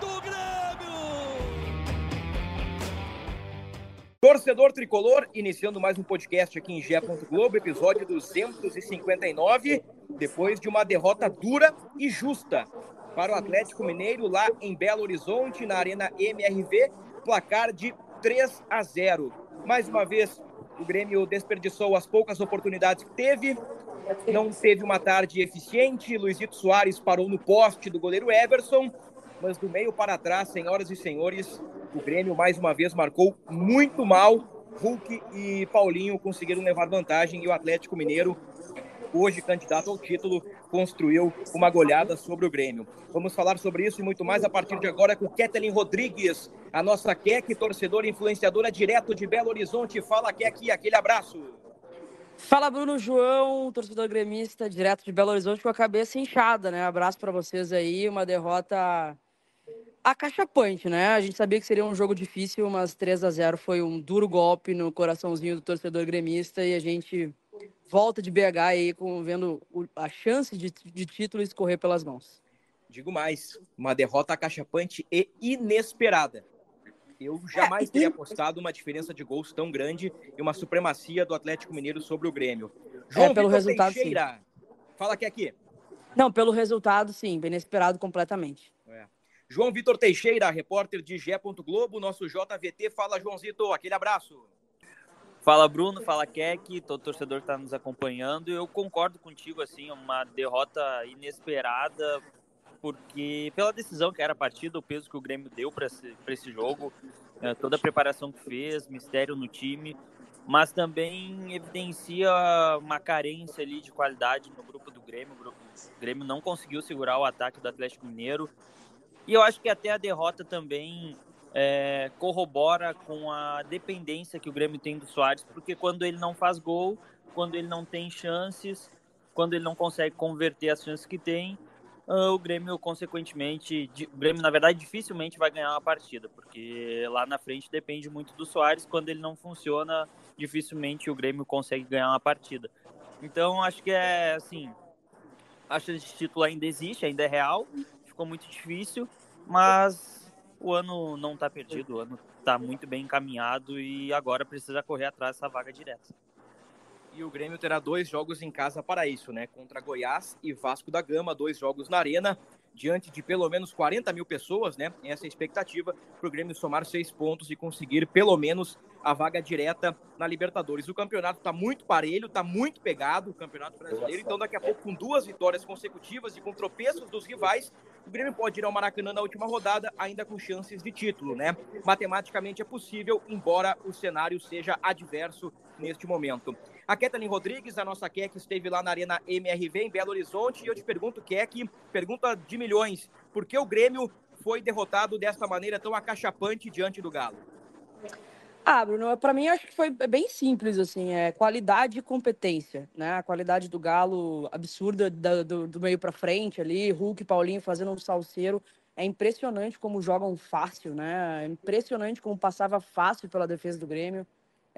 do Grêmio! Torcedor Tricolor, iniciando mais um podcast aqui em Gé. Globo, episódio 259, depois de uma derrota dura e justa para o Atlético Mineiro lá em Belo Horizonte, na Arena MRV, placar de 3 a 0. Mais uma vez, o Grêmio desperdiçou as poucas oportunidades que teve, não teve uma tarde eficiente. Luizito Soares parou no poste do goleiro Everson, mas do meio para trás, senhoras e senhores, o Grêmio mais uma vez marcou muito mal. Hulk e Paulinho conseguiram levar vantagem e o Atlético Mineiro, hoje candidato ao título, construiu uma goleada sobre o Grêmio. Vamos falar sobre isso e muito mais a partir de agora com Ketelin Rodrigues, a nossa Kek, torcedora influenciadora direto de Belo Horizonte. Fala, Kek, aquele abraço. Fala, Bruno João, torcedor gremista direto de Belo Horizonte com a cabeça inchada, né? Abraço para vocês aí, uma derrota acachapante, né? A gente sabia que seria um jogo difícil, mas 3 a 0 foi um duro golpe no coraçãozinho do torcedor gremista e a gente volta de BH aí com, vendo a chance de, de título escorrer pelas mãos. Digo mais, uma derrota acachapante e inesperada. Eu jamais teria apostado uma diferença de gols tão grande e uma supremacia do Atlético Mineiro sobre o Grêmio. João é, pelo Vitor resultado, Teixeira, sim. fala aqui aqui. Não, pelo resultado, sim, inesperado completamente. É. João Vitor Teixeira, repórter de Gé. Globo, nosso JVT. Fala, Joãozito, aquele abraço. Fala, Bruno. Fala, Keck. Todo torcedor está nos acompanhando. Eu concordo contigo, assim, uma derrota inesperada, porque pela decisão que era a partida, o peso que o Grêmio deu para esse, esse jogo, é, toda a preparação que fez, mistério no time, mas também evidencia uma carência ali de qualidade no grupo do Grêmio. O Grêmio não conseguiu segurar o ataque do Atlético Mineiro. E eu acho que até a derrota também é, corrobora com a dependência que o Grêmio tem do Soares, porque quando ele não faz gol, quando ele não tem chances, quando ele não consegue converter as chances que tem, uh, o Grêmio, consequentemente, o Grêmio, na verdade, dificilmente vai ganhar uma partida, porque lá na frente depende muito do Soares, quando ele não funciona, dificilmente o Grêmio consegue ganhar uma partida. Então, acho que é assim, a chance de título ainda existe, ainda é real, ficou muito difícil, mas o ano não está perdido, o ano está muito bem encaminhado e agora precisa correr atrás dessa vaga direta. E o Grêmio terá dois jogos em casa para isso, né? Contra Goiás e Vasco da Gama, dois jogos na Arena diante de pelo menos 40 mil pessoas, né? Essa é a expectativa para o Grêmio somar seis pontos e conseguir pelo menos a vaga direta na Libertadores. O campeonato está muito parelho, está muito pegado, o Campeonato Brasileiro. Então, daqui a pouco, com duas vitórias consecutivas e com tropeços dos rivais, o Grêmio pode ir ao Maracanã na última rodada, ainda com chances de título, né? Matematicamente é possível, embora o cenário seja adverso neste momento. A Kathleen Rodrigues, a nossa Keck, esteve lá na Arena MRV em Belo Horizonte. E eu te pergunto, Keck, pergunta de milhões: por que o Grêmio foi derrotado desta maneira tão acachapante diante do Galo? Ah, Bruno, para mim acho que foi bem simples, assim, é qualidade e competência, né? A qualidade do Galo absurda do, do, do meio para frente ali, Hulk e Paulinho fazendo um salseiro. É impressionante como jogam fácil, né? É impressionante como passava fácil pela defesa do Grêmio.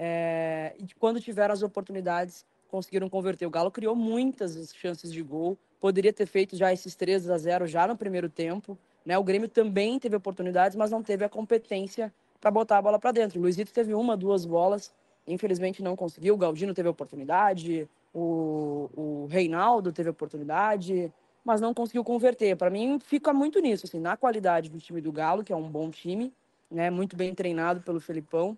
É, e quando tiveram as oportunidades, conseguiram converter. O Galo criou muitas chances de gol, poderia ter feito já esses 3 a 0 já no primeiro tempo. Né? O Grêmio também teve oportunidades, mas não teve a competência para botar a bola para dentro. O Luizito teve uma, duas bolas, infelizmente não conseguiu. O Galdino teve oportunidade, o, o Reinaldo teve oportunidade, mas não conseguiu converter. Para mim, fica muito nisso, assim, na qualidade do time do Galo, que é um bom time, né? muito bem treinado pelo Felipão.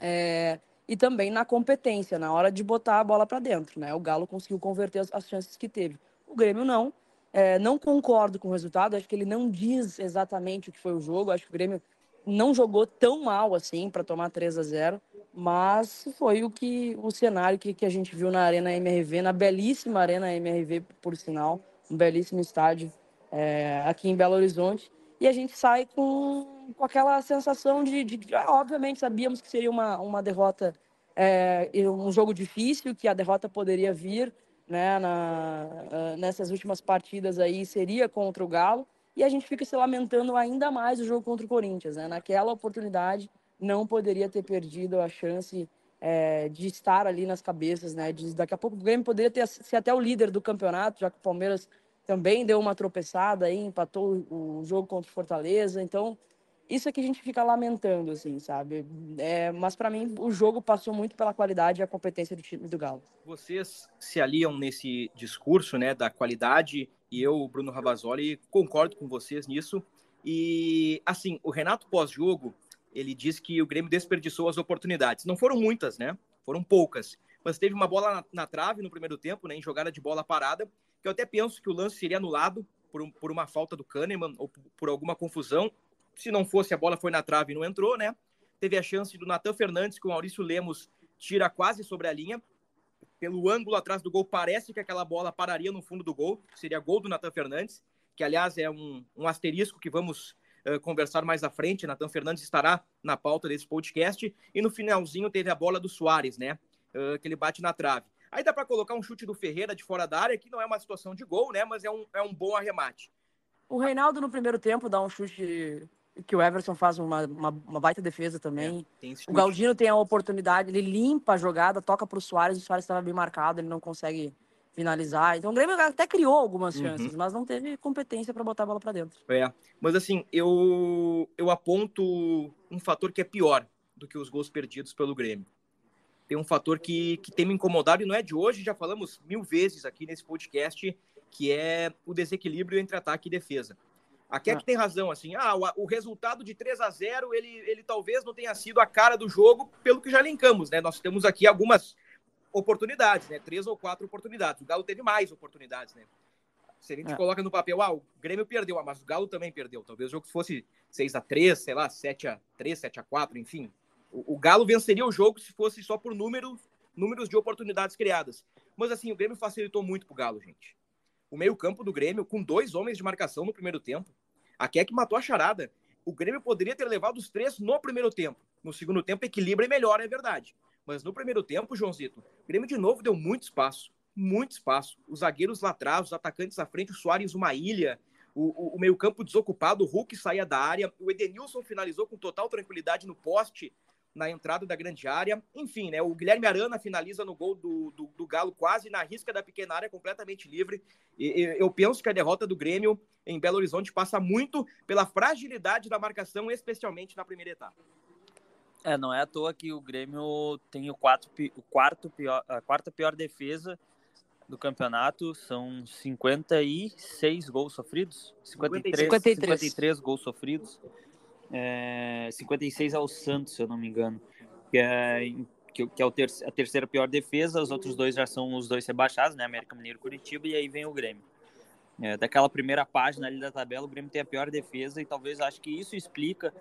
É, e também na competência, na hora de botar a bola para dentro. Né? O Galo conseguiu converter as, as, chances que teve. O Grêmio não. É, não concordo com o resultado, acho que ele não diz exatamente o que foi o jogo. Acho que o Grêmio não jogou tão mal assim para tomar 3 a 0 mas foi o que o cenário que, que a gente viu na Arena MRV, na belíssima Arena MRV, por sinal, um belíssimo estádio é, aqui em Belo Horizonte. E a gente sai com, com aquela sensação de, de, ah, obviamente sabíamos que seria uma, uma derrota, é, um jogo difícil, que a derrota poderia vir, né, na, ah, nessas últimas partidas aí seria contra o Galo, e a gente fica se lamentando ainda mais o jogo contra o Corinthians, né? Naquela oportunidade não poderia ter perdido a chance é, de estar ali nas cabeças, né? De, daqui a pouco o Grêmio poderia ter, ser até o líder do campeonato, já que o Palmeiras também deu uma tropeçada aí, empatou o jogo contra o Fortaleza. Então, isso é que a gente fica lamentando, assim, sabe? É, mas para mim, o jogo passou muito pela qualidade e a competência do time do Galo. Vocês se aliam nesse discurso, né, da qualidade, e eu, Bruno Ravazoli, concordo com vocês nisso. E, assim, o Renato pós-jogo, ele disse que o Grêmio desperdiçou as oportunidades. Não foram muitas, né? Foram poucas. Mas teve uma bola na, na trave no primeiro tempo, né, em jogada de bola parada, que eu até penso que o lance seria anulado por, um, por uma falta do Kahneman ou por alguma confusão. Se não fosse, a bola foi na trave e não entrou, né? Teve a chance do Natan Fernandes, que o Maurício Lemos tira quase sobre a linha. Pelo ângulo atrás do gol, parece que aquela bola pararia no fundo do gol. Seria gol do Natan Fernandes, que aliás é um, um asterisco que vamos uh, conversar mais à frente. Natan Fernandes estará na pauta desse podcast. E no finalzinho teve a bola do Soares, né? Uh, que ele bate na trave. Aí dá para colocar um chute do Ferreira de fora da área, que não é uma situação de gol, né? Mas é um, é um bom arremate. O Reinaldo no primeiro tempo dá um chute que o Everson faz uma, uma, uma baita defesa também. É, o Galdino tem a oportunidade, ele limpa a jogada, toca para o Soares, o Soares estava bem marcado, ele não consegue finalizar. Então o Grêmio até criou algumas uhum. chances, uhum. mas não teve competência para botar a bola para dentro. É, mas assim, eu, eu aponto um fator que é pior do que os gols perdidos pelo Grêmio tem um fator que, que tem me incomodado e não é de hoje, já falamos mil vezes aqui nesse podcast, que é o desequilíbrio entre ataque e defesa. Aqui é que tem razão, assim, ah, o, o, resultado de 3 a 0 ele, ele talvez não tenha sido a cara do jogo, pelo que já linkamos, né? Nós temos aqui algumas oportunidades, né? Três ou quatro oportunidades. O Galo teve mais oportunidades, né? Se a gente é. coloca no papel, ah, o Grêmio perdeu, ah, mas o Galo também perdeu. Talvez o jogo fosse 6 a 3 sei lá, 7 a 3 7 a 4 enfim. O, Galo venceria o jogo se fosse só por número, números de oportunidades criadas. Mas assim, o Grêmio facilitou muito pro Galo, gente. O meio-campo do Grêmio, com dois homens de marcação no primeiro tempo. A Keck matou a charada. O Grêmio poderia ter levado os três no primeiro tempo. No segundo tempo, equilibra e melhora, é verdade. Mas no primeiro tempo, Joãozito, o Grêmio de novo deu muito espaço. Muito espaço. Os zagueiros lá atrás, os atacantes à frente, o Soares uma ilha. O, o, o meio-campo desocupado, o Hulk saía da área. O Edenilson finalizou com total tranquilidade no poste na entrada da grande área. Enfim, né, o Guilherme Arana finaliza no gol do, do, do Galo quase na risca da pequena área, completamente livre. E, eu penso que a derrota do Grêmio em Belo Horizonte passa muito pela fragilidade da marcação, especialmente na primeira etapa. É, não é à toa que o Grêmio tem o, quatro, o quarto pior, a quarta pior defesa do campeonato. São 56 gols sofridos. 53, 53. 53 gols sofridos é, 56 ao Santos, se eu não me engano, que é, que, que é o ter, a terceira pior defesa, os outros dois já são os dois rebaixados, né, América Mineiro e Curitiba, e aí vem o Grêmio. É, daquela primeira página ali da tabela, o Grêmio tem a pior defesa e talvez acho que isso explica.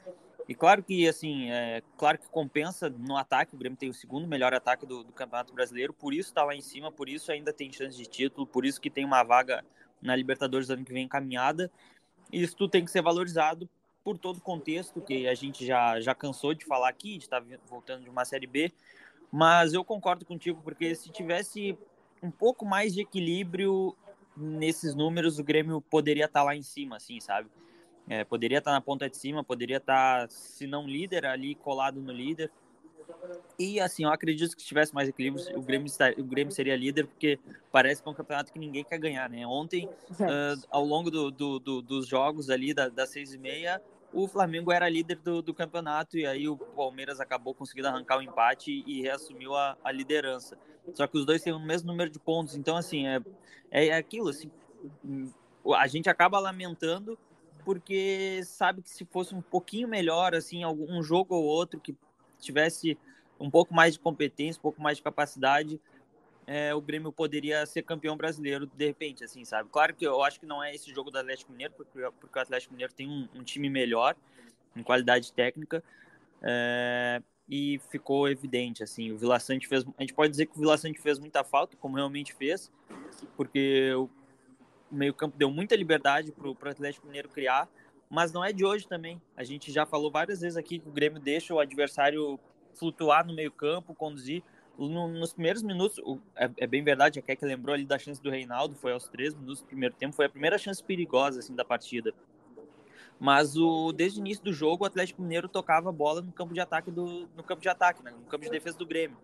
E claro que, assim, é, claro que compensa no ataque, o Grêmio tem o segundo melhor ataque do, do Campeonato Brasileiro, por isso está lá em cima, por isso ainda tem chance de título, por isso que tem uma vaga na Libertadores ano que vem encaminhada. Isso tudo tem que ser valorizado por todo o contexto que a gente já, já cansou de falar aqui, de estar tá voltando de uma Série B, mas eu concordo contigo, porque se tivesse um pouco mais de equilíbrio nesses números, o Grêmio poderia estar tá lá em cima, assim, sabe? É, poderia estar tá na ponta de cima, poderia estar, se não líder, ali colado no líder. E assim, eu acredito que se tivesse mais equilíbrio, o Grêmio, o Grêmio seria líder, porque parece que é um campeonato que ninguém quer ganhar, né? Ontem, uh, ao longo do, do, do, dos jogos ali, da, das seis e meia, o Flamengo era líder do, do, campeonato e aí o Palmeiras acabou conseguindo arrancar o empate e reassumiu a, a, liderança. Só que os dois têm o mesmo número de pontos, então assim, é, é aquilo, assim, a gente acaba lamentando porque sabe que se fosse um pouquinho melhor, assim, algum jogo ou outro que tivesse um pouco mais de competência, um pouco mais de capacidade, é, o Grêmio poderia ser campeão brasileiro de repente, assim, sabe? Claro que eu acho que não é esse jogo do Atlético Mineiro, porque, porque o Atlético Mineiro tem um, um time melhor em qualidade técnica é, e ficou evidente, assim, o Vila Sante fez, a gente pode dizer que o Vila Sante fez muita falta, como realmente fez, porque o meio campo deu muita liberdade para o Atlético Mineiro criar, mas não é de hoje também. A gente já falou várias vezes aqui que o Grêmio deixa o adversário flutuar no meio-campo, conduzir. No, nos primeiros minutos, é, é, bem verdade, a Keck lembrou ali da chance do Reinaldo, foi aos três minutos do primeiro tempo, foi a primeira chance perigosa assim da partida. Mas o, desde o início do jogo, o Atlético Mineiro tocava a bola no campo de ataque do no campo de ataque, né, no campo de defesa do Grêmio.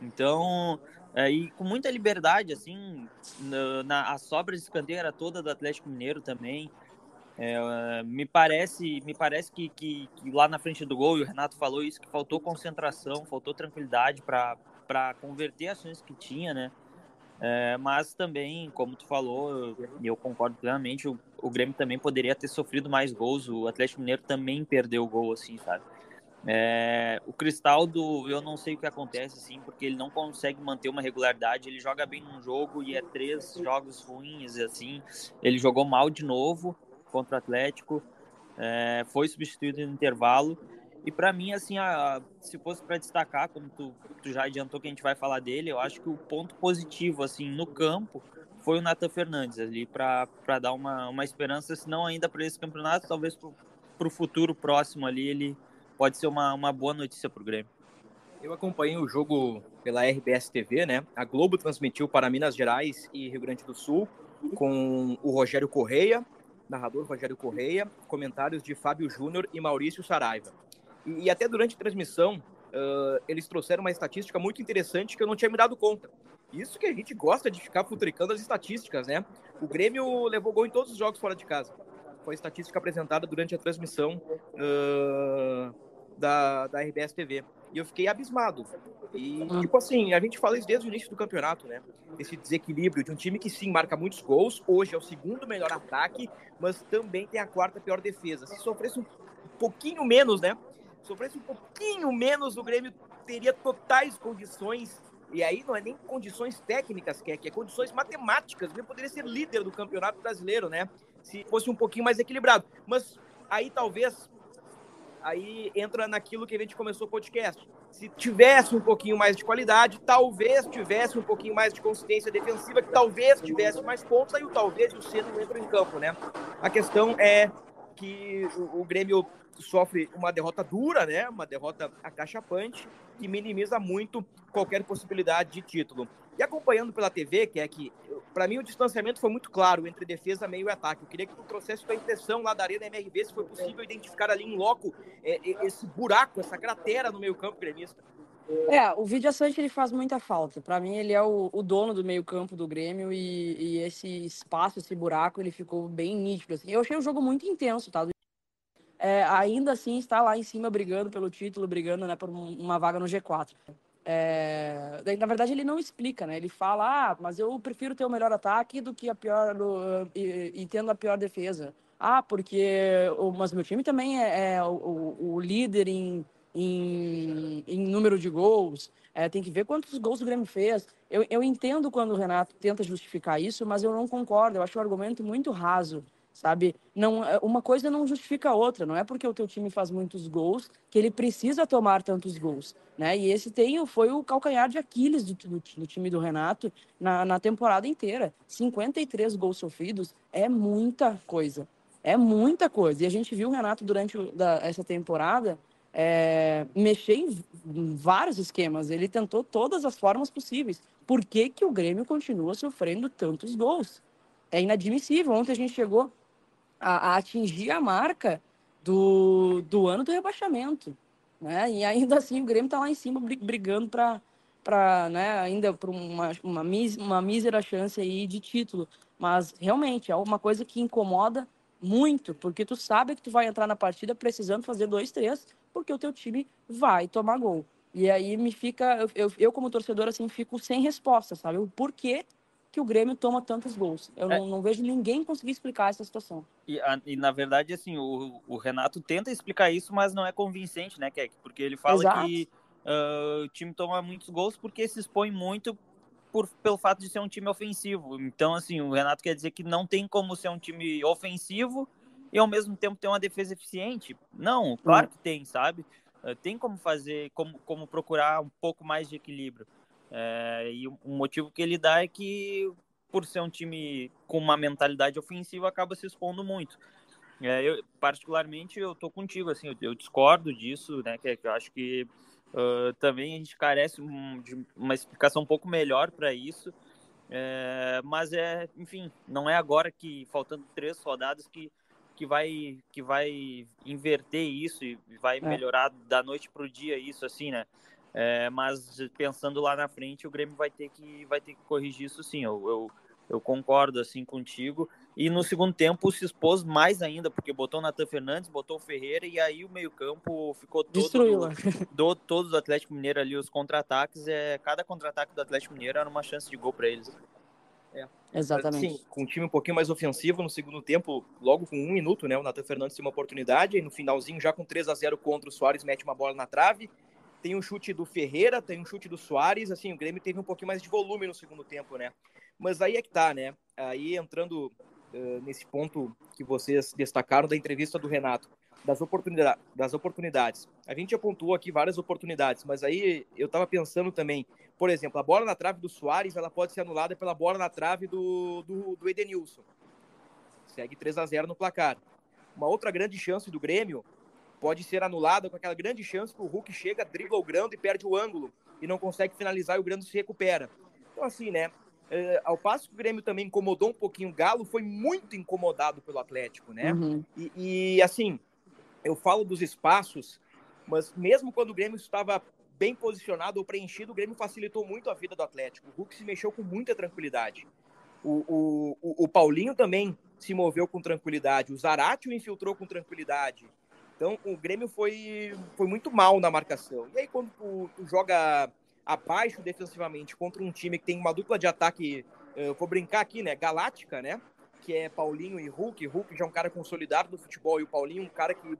Então, é, e com muita liberdade, assim, na, na a sobra de escanteio era toda do Atlético Mineiro também. É, me parece, me parece que, que, que, lá na frente do gol, e o Renato falou isso, que faltou concentração, faltou tranquilidade para converter as ações que tinha, né? É, mas também, como tu falou, e eu concordo plenamente, o, o Grêmio também poderia ter sofrido mais gols, o Atlético Mineiro também perdeu o gol, assim, sabe? É, o Cristaldo, eu não sei o que acontece, assim, porque ele não consegue manter uma regularidade. Ele joga bem num jogo e é três jogos ruins, assim. Ele jogou mal de novo contra o Atlético, é, foi substituído no intervalo. E para mim, assim, a, se fosse para destacar, como tu, tu, já adiantou que a gente vai falar dele, eu acho que o ponto positivo, assim, no campo, foi o Nathan Fernandes ali para dar uma, uma esperança, se não ainda para esse campeonato, talvez para o futuro próximo ali ele pode ser uma, uma boa notícia para o Grêmio. Eu acompanhei o jogo pela RBS TV, né? A Globo transmitiu para Minas Gerais e Rio Grande do Sul com o Rogério Correia, narrador Rogério Correia, comentários de Fábio Júnior e Maurício Saraiva. E, até durante a transmissão, uh, eles trouxeram uma estatística muito interessante que eu não tinha me dado conta. Isso que a gente gosta de ficar futricando as estatísticas, né? O Grêmio levou gol em todos os jogos fora de casa. Foi a estatística apresentada durante a transmissão uh, da, da RBS TV. E eu fiquei abismado. E, hum. tipo assim, a gente fala isso desde o início do campeonato, né? Esse desequilíbrio de um time que sim marca muitos gols, hoje é o segundo melhor ataque, mas também tem a quarta pior defesa. Se sofresse um pouquinho menos, né? Sofresse um pouquinho menos, o Grêmio teria totais condições. E aí não é nem condições técnicas, que é, que é condições matemáticas. O Grêmio poderia ser líder do campeonato brasileiro, né? Se fosse um pouquinho mais equilibrado. Mas aí talvez aí entra naquilo que a gente começou o podcast. Se tivesse um pouquinho mais de qualidade, talvez tivesse um pouquinho mais de consistência defensiva, que talvez tivesse mais pontos, aí o talvez o C não entra em campo, né? A questão é que o, o Grêmio sofre uma derrota dura, né? Uma derrota acachapante que minimiza muito qualquer possibilidade de título. E acompanhando pela TV, que é que, para mim, o distanciamento foi muito claro entre defesa, meio e ataque. Eu queria que tu trouxesse tua impressão lá da Arena MRV, se foi possível identificar ali em loco é, esse buraco, essa cratera no meio campo gremista. É, o Vidia Sante ele faz muita falta. Para mim, ele é o, o dono do meio-campo do Grêmio e, e, esse espaço, esse buraco, ele ficou bem nítido. Assim. Eu achei o jogo muito intenso, tá? É, ainda assim, está lá em cima brigando pelo título, brigando né, por uma vaga no G4. É... Na verdade, ele não explica, né? Ele fala, ah, mas eu prefiro ter o melhor ataque do que a pior do... e, e tendo a pior defesa. Ah, porque mas meu time também é, é o, o, líder em, em, em, número de gols. É, tem que ver quantos gols o Grêmio fez. Eu, eu entendo quando o Renato tenta justificar isso, mas eu não concordo. Eu acho o argumento muito raso sabe? Não, é, uma coisa não justifica a outra. Não é porque o teu time faz muitos gols que ele precisa tomar tantos gols, né? E esse tem, foi o calcanhar de Aquiles do, do, do time do Renato na, na temporada inteira. 53 gols sofridos é muita coisa. É muita coisa. E a gente viu o Renato durante da, essa temporada é, mexer em, em vários esquemas. Ele tentou todas as formas possíveis. Por que, que o Grêmio continua sofrendo tantos gols? É inadmissível. Ontem a gente chegou a, a atingir a marca do, do ano do rebaixamento. Né? E ainda assim o Grêmio está lá em cima brigando para para né, ainda por uma, uma, uma mísera chance aí de título. Mas realmente é uma coisa que incomoda muito, porque tu sabe que tu vai entrar na partida precisando fazer dois, três, porque o teu time vai tomar gol. E aí me fica, eu, eu, eu como torcedor, assim, fico sem resposta, sabe? O porquê que o Grêmio toma tantos gols. Eu é. não, não, vejo ninguém conseguir explicar essa situação. E, a, e na verdade, assim, o, o, Renato tenta explicar isso, mas não é convincente, né, Keck? Porque ele fala Exato. que uh, o time toma muitos gols porque se expõe muito por, pelo fato de ser um time ofensivo. Então, assim, o Renato quer dizer que não tem como ser um time ofensivo e ao mesmo tempo ter uma defesa eficiente. Não, claro hum. que tem, sabe? Uh, tem como fazer, como, como procurar um pouco mais de equilíbrio. É, e o motivo que ele dá é que, por ser um time com uma mentalidade ofensiva, acaba se expondo muito. É, eu, particularmente, eu tô contigo, assim, eu, eu discordo disso, né, que, que eu acho que uh, também a gente carece de uma explicação um pouco melhor para isso, é, mas é, enfim, não é agora que, faltando três rodadas, que, que, vai, que vai inverter isso e vai é. melhorar da noite para o dia isso, assim, né, é, mas pensando lá na frente, o Grêmio vai ter que, vai ter que corrigir isso sim, eu, eu eu concordo assim contigo. E no segundo tempo se expôs mais ainda, porque botou o Natan Fernandes, botou o Ferreira e aí o meio-campo ficou todo Destruiu. do, do todos do Atlético Mineiro ali os contra-ataques, é cada contra-ataque do Atlético Mineiro era uma chance de gol para eles. É. Exatamente. Sim, com um time um pouquinho mais ofensivo no segundo tempo, logo com um minuto, né? O Natan Fernandes tem uma oportunidade, e no finalzinho, já com 3 a 0 contra o Soares, mete uma bola na trave. Tem um chute do Ferreira, tem um chute do Soares. Assim, o Grêmio teve um pouquinho mais de volume no segundo tempo, né? Mas aí é que tá, né? Aí entrando uh, nesse ponto que vocês destacaram da entrevista do Renato, das, oportunidade, das oportunidades. A gente já pontuou aqui várias oportunidades, mas aí eu tava pensando também, por exemplo, a bola na trave do Soares, ela pode ser anulada pela bola na trave do, do, do Edenilson. Segue 3 a 0 no placar. Uma outra grande chance do Grêmio pode ser anulada com aquela grande chance que o Hulk chega, dribla o Grando e perde o ângulo e não consegue finalizar e o Grando se recupera. Então, assim, né? É, ao passo que o Grêmio também incomodou um pouquinho o Galo, foi muito incomodado pelo Atlético, né? Uhum. E, e, assim, eu falo dos espaços, mas mesmo quando o Grêmio estava bem posicionado ou preenchido, o Grêmio facilitou muito a vida do Atlético. O Hulk se mexeu com muita tranquilidade. O, o, o, Paulinho também se moveu com tranquilidade. O Zarate o infiltrou com tranquilidade. Então, o Grêmio foi, foi muito mal na marcação. E aí, quando tu, tu joga abaixo defensivamente contra um time que tem uma dupla de ataque, eu vou brincar aqui, né? Galáctica, né? Que é Paulinho e Hulk. Hulk já é um cara consolidado do futebol e o Paulinho um cara que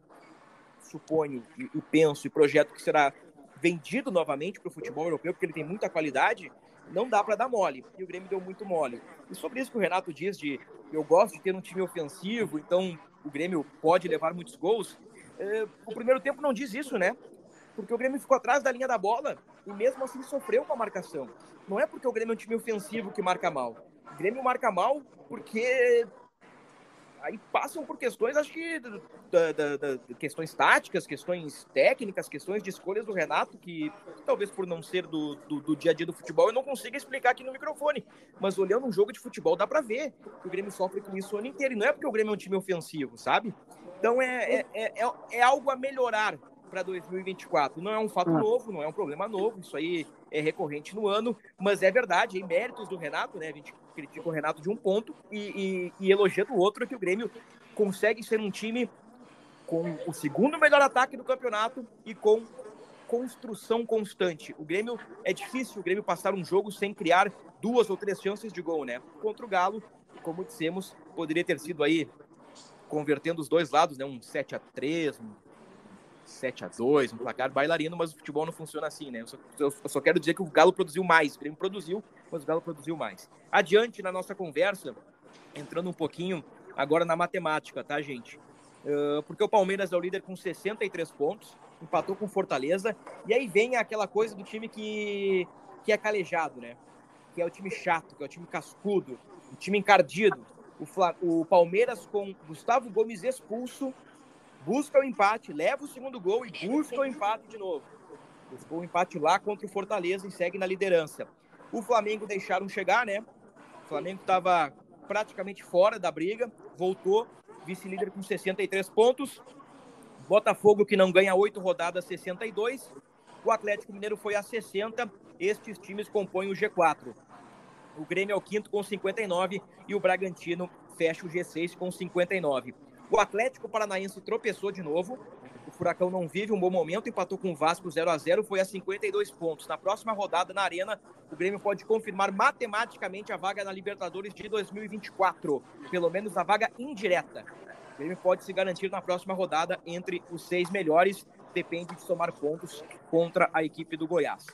suponho e, e penso e projeto que será vendido novamente para o futebol europeu, porque ele tem muita qualidade, não dá para dar mole. E o Grêmio deu muito mole. E sobre isso que o Renato diz de eu gosto de ter um time ofensivo, então o Grêmio pode levar muitos gols. É, o primeiro tempo não diz isso, né? Porque o Grêmio ficou atrás da linha da bola e mesmo assim sofreu com a marcação. Não é porque o Grêmio é um time ofensivo que marca mal. O Grêmio marca mal porque aí passam por questões, acho que da, da, da, questões táticas, questões técnicas, questões de escolhas do Renato, que talvez por não ser do, do, do, dia a dia do futebol eu não consiga explicar aqui no microfone. Mas olhando um jogo de futebol dá para ver que o Grêmio sofre com isso o ano inteiro. E não é porque o Grêmio é um time ofensivo, sabe? Então é, é, é, é, é algo a melhorar para 2024. Não é um fato ah. novo, não é um problema novo, isso aí é recorrente no ano, mas é verdade, em méritos do Renato, né? A gente critica o Renato de um ponto e, e, e elogia do outro é que o Grêmio consegue ser um time com o segundo melhor ataque do campeonato e com construção constante. O Grêmio é difícil o Grêmio passar um jogo sem criar duas ou três chances de gol, né? Contra o Galo, como dissemos, poderia ter sido aí convertendo os dois lados, né? Um 7 a 3, um 7 a 2 um placar bailarino, mas o futebol não funciona assim, né? Eu só, eu só, quero dizer que o Galo produziu mais, o Grêmio produziu, mas o Galo produziu mais. Adiante na nossa conversa, entrando um pouquinho agora na matemática, tá, gente? Uh, porque o Palmeiras é o líder com 63 pontos, empatou com Fortaleza, e aí vem aquela coisa do time que, que é calejado, né? Que é o time chato, que é o time cascudo, o time encardido. O, Fla, o Palmeiras com Gustavo Gomes expulso busca o empate, leva o segundo gol e busca o empate de novo. Buscou o empate lá contra o Fortaleza e segue na liderança. O Flamengo deixaram chegar, né? O Flamengo estava praticamente fora da briga, voltou, vice-líder com 63 pontos. Botafogo, que não ganha oito rodadas, 62. O Atlético Mineiro foi a 60. Estes times compõem o G4. O Grêmio é o quinto com 59 e o Bragantino fecha o G6 com 59. O Atlético Paranaense tropeçou de novo. O Furacão não vive um bom momento, empatou com o Vasco 0 a 0 foi a 52 pontos. Na próxima rodada na Arena, o Grêmio pode confirmar matematicamente a vaga na Libertadores de 2024, pelo menos a vaga indireta. O Grêmio pode se garantir na próxima rodada entre os seis melhores, depende de somar pontos contra a equipe do Goiás.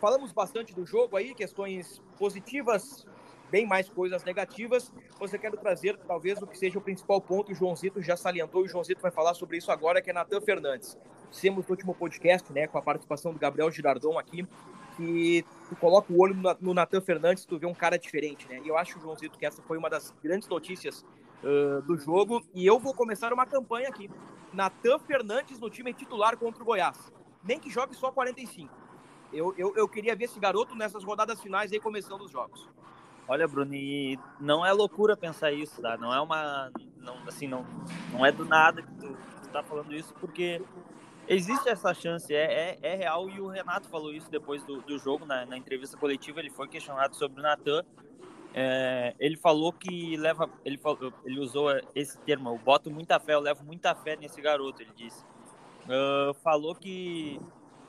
Falamos bastante do jogo aí, questões positivas, bem mais coisas negativas. Você quer trazer, talvez, o que seja o principal ponto, o Joãozito já salientou, e o Joãozito vai falar sobre isso agora, que é Natan Fernandes. Temos no último podcast, né, com a participação do Gabriel Girardon aqui, que tu coloca o olho no Natan Fernandes, tu vê um cara diferente, né? E eu acho, Joãozito, que essa foi uma das grandes notícias uh, do jogo. E eu vou começar uma campanha aqui. Natan Fernandes no time titular contra o Goiás. Nem que jogue só 45. Eu, eu, eu queria ver esse garoto nessas rodadas finais aí começando os jogos. Olha, Bruno, e não é loucura pensar isso, tá? Não é uma. Não, assim, não, não é do nada que tu, tu tá falando isso, porque existe essa chance, é, é, é, real, e o Renato falou isso depois do, do jogo, na, na entrevista coletiva, ele foi questionado sobre o Natan. É, ele falou que leva. Ele, falou, ele usou esse termo, eu boto muita fé, eu levo muita fé nesse garoto, ele disse. Uh, falou que,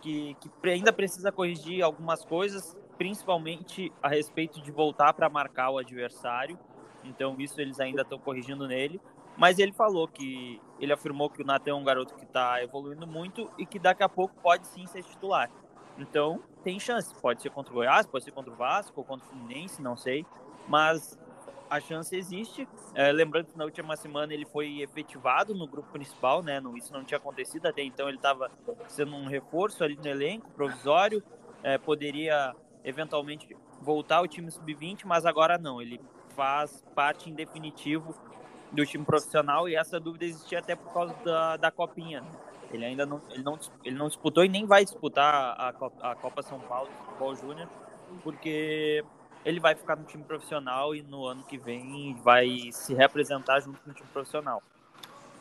que, que ainda precisa corrigir algumas coisas, principalmente a respeito de voltar para marcar o adversário. Então, isso eles ainda estão corrigindo nele. Mas ele falou que ele afirmou que o Natan é um garoto que está evoluindo muito e que daqui a pouco pode sim ser titular. Então, tem chance. Pode ser contra o Goiás, pode ser contra o Vasco ou contra o Fluminense, não sei. Mas a chance existe. É, lembrando que na última semana ele foi efetivado no grupo principal, né? Não, isso não tinha acontecido até então. Ele estava sendo um reforço ali no elenco provisório. É, poderia eventualmente voltar ao time sub-20, mas agora não. Ele faz parte em definitivo do time profissional e essa dúvida existia até por causa da, da copinha. Né? Ele ainda não ele, não, ele não disputou e nem vai disputar a, a Copa São Paulo, Futebol Júnior, porque ele vai ficar no time profissional e no ano que vem vai se representar junto com o time profissional.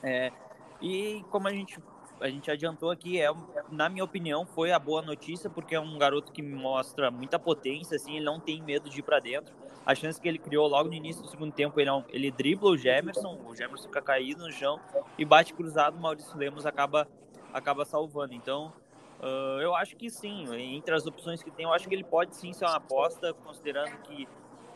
É, e como a gente a gente adiantou aqui, é, na minha opinião, foi a boa notícia, porque é um garoto que mostra muita potência, assim, ele não tem medo de ir para dentro. A chance que ele criou logo no início do segundo tempo, ele, é ele dribla o Gemerson, o Gemerson fica caído no chão e bate cruzado, o Maurício Lemos acaba, acaba salvando. Então, uh, eu acho que sim, entre as opções que tem, eu acho que ele pode sim ser uma aposta, considerando que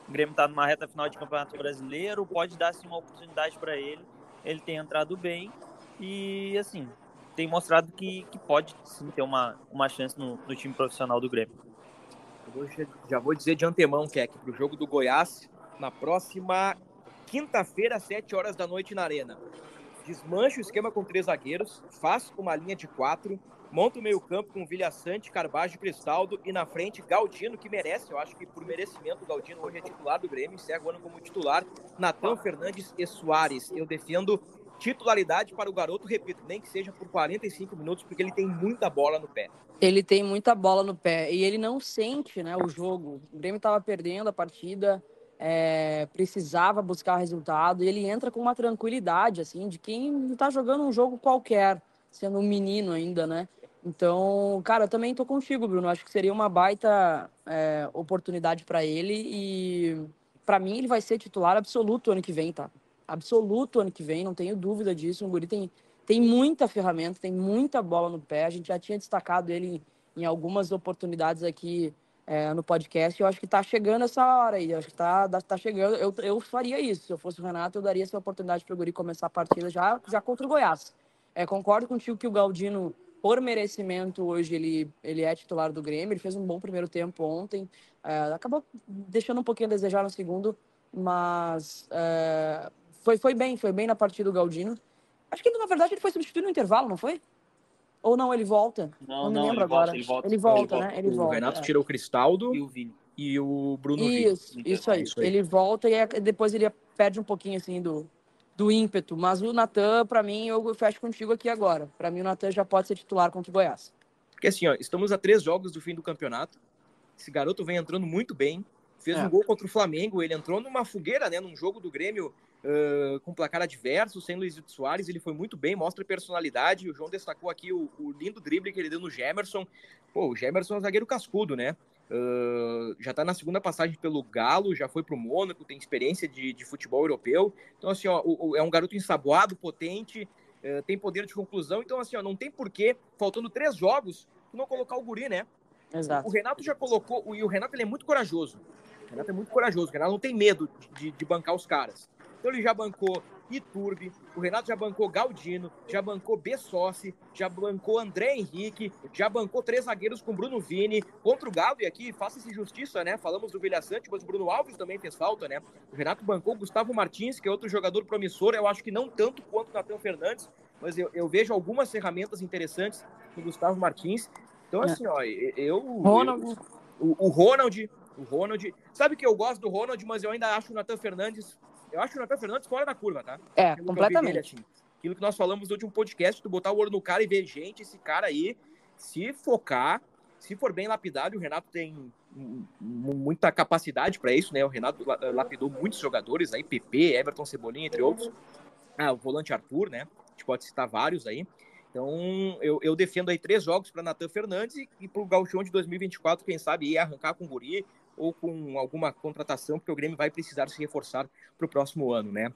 o Grêmio está numa reta final de Campeonato Brasileiro, pode dar sim uma oportunidade para ele. Ele tem entrado bem e, assim, tem mostrado que, que pode sim ter uma, uma chance no, no time profissional do Grêmio. já vou dizer de antemão, Keck, para o jogo do Goiás, na próxima quinta-feira, às 7 horas da noite na Arena. Desmancha o esquema com três zagueiros, faz uma linha de quatro, monta o meio-campo com Vilha Sante, Carbajo e Cristaldo, e na frente Galdino, que merece, eu acho que por merecimento, o Galdino hoje é titular do Grêmio, encerra o ano como titular, Natan Fernandes e Soares. Eu defendo titularidade para o garoto, repito, nem que seja por 45 minutos, porque ele tem muita bola no pé. Ele tem muita bola no pé e ele não sente né, o jogo. O Grêmio estava perdendo a partida, é, precisava buscar resultado e ele entra com uma tranquilidade, assim, de quem está jogando um jogo qualquer, sendo um menino ainda, né? Então, cara, também tô contigo, Bruno. Acho que seria uma baita é, oportunidade para ele e para mim ele vai ser titular absoluto ano que vem, tá? Absoluto ano que vem, não tenho dúvida disso. O Guri tem, tem muita ferramenta, tem muita bola no pé. A gente já tinha destacado ele em, algumas oportunidades aqui é, no podcast. Eu acho que está chegando essa hora aí. Eu acho que está tá chegando. Eu, eu faria isso. Se eu fosse o Renato, eu daria essa oportunidade para o Guri começar a partida já, já contra o Goiás. É, concordo contigo que o Galdino, por merecimento, hoje ele, ele é titular do Grêmio. Ele fez um bom primeiro tempo ontem. É, acabou deixando um pouquinho a desejar no segundo, mas é, foi, foi bem, foi bem na partida do Galdino. Acho que, na verdade, ele foi substituído no intervalo, não foi? Ou não, ele volta? Não, não me não, lembro ele agora. Volta, ele volta, ele volta, né? Ele o volta. Renato é. tirou o Cristaldo E o Vini. e o Bruno Isso, Vini. isso aí. Isso aí. Ele volta e é- depois ele perde um pouquinho, assim, do, do ímpeto. Mas o Natan, pra mim, eu fecho contigo aqui agora. Pra mim, o Natan já pode ser titular contra o Goiás. Porque assim, ó, estamos a três jogos do fim do campeonato. Esse garoto vem entrando muito bem. Fez É. um gol contra o Flamengo. Ele entrou numa fogueira, né? Num jogo do Grêmio uh, com placar adverso, sem Luiz Soares. Ele foi muito bem, mostra personalidade. O João destacou aqui o, o lindo drible que ele deu no Gemerson. Pô, o Gemerson é um zagueiro cascudo, né? Uh, já tá na segunda passagem pelo Galo, já foi pro Mônaco, tem experiência de, de futebol europeu. Então, assim, ó, o- o- é um garoto ensaboado, potente, uh, tem poder de conclusão. Então, assim, ó, não tem porquê, faltando três jogos, não colocar o Guri, né? Exato. O Renato já colocou, e o Renato ele é muito corajoso. O Renato é muito corajoso, o Renato não tem medo de, de bancar os caras. Então ele já bancou Iturbe, o Renato já bancou Galdino, já bancou Bessossi, já bancou André Henrique, já bancou três zagueiros com Bruno Vini, contra o Galo, e aqui faça-se justiça, né? Falamos do Vilha Sante, mas o Bruno Alves também fez falta, né? O Renato bancou o Gustavo Martins, que é outro jogador promissor, eu acho que não tanto quanto o Natan Fernandes, mas eu, eu vejo algumas ferramentas interessantes no Gustavo Martins. Então, É. assim, ó, eu. Ronald. eu- o, o Ronald, o Ronald. Sabe que eu gosto do Ronald, mas eu ainda acho o Natan Fernandes eu acho o Natan Fernandes fora da curva, tá? É, Pelo completamente. Dele, assim. Aquilo que nós falamos no último podcast, tu botar o olho no cara e ver, gente, esse cara aí, se focar, se for bem lapidado, o Renato tem muita capacidade para isso, né? O Renato lapidou muitos jogadores aí, PP, Everton Cebolinha, entre outros. Ah, o volante Arthur, né? A gente pode citar vários aí. Então, eu, eu defendo aí três jogos para Natan Fernandes e, e para o Gauchão de 2024, quem sabe, ir arrancar com o Guri ou com alguma contratação, porque o Grêmio vai precisar se reforçar para o próximo ano, né?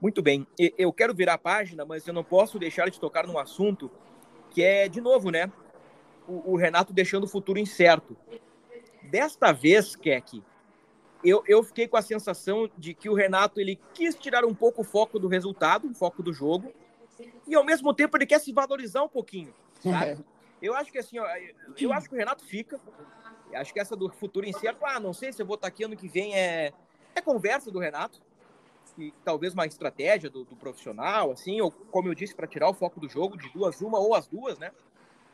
Muito bem, eu quero virar a página, mas eu não posso deixar de tocar num assunto que é, de novo, né? O, o Renato deixando o futuro incerto. Desta vez, Keck, eu, eu fiquei com a sensação de que o Renato ele quis tirar um pouco o foco do resultado, o foco do jogo, e ao mesmo tempo ele quer se valorizar um pouquinho, sabe? Eu acho que assim, ó, eu acho que o Renato fica, Acho que essa do futuro incerto, ah, não sei se eu vou estar aqui ano que vem, é, é conversa do Renato. E talvez uma estratégia do, do profissional, assim, ou como eu disse, para tirar o foco do jogo, de duas, uma ou as duas, né?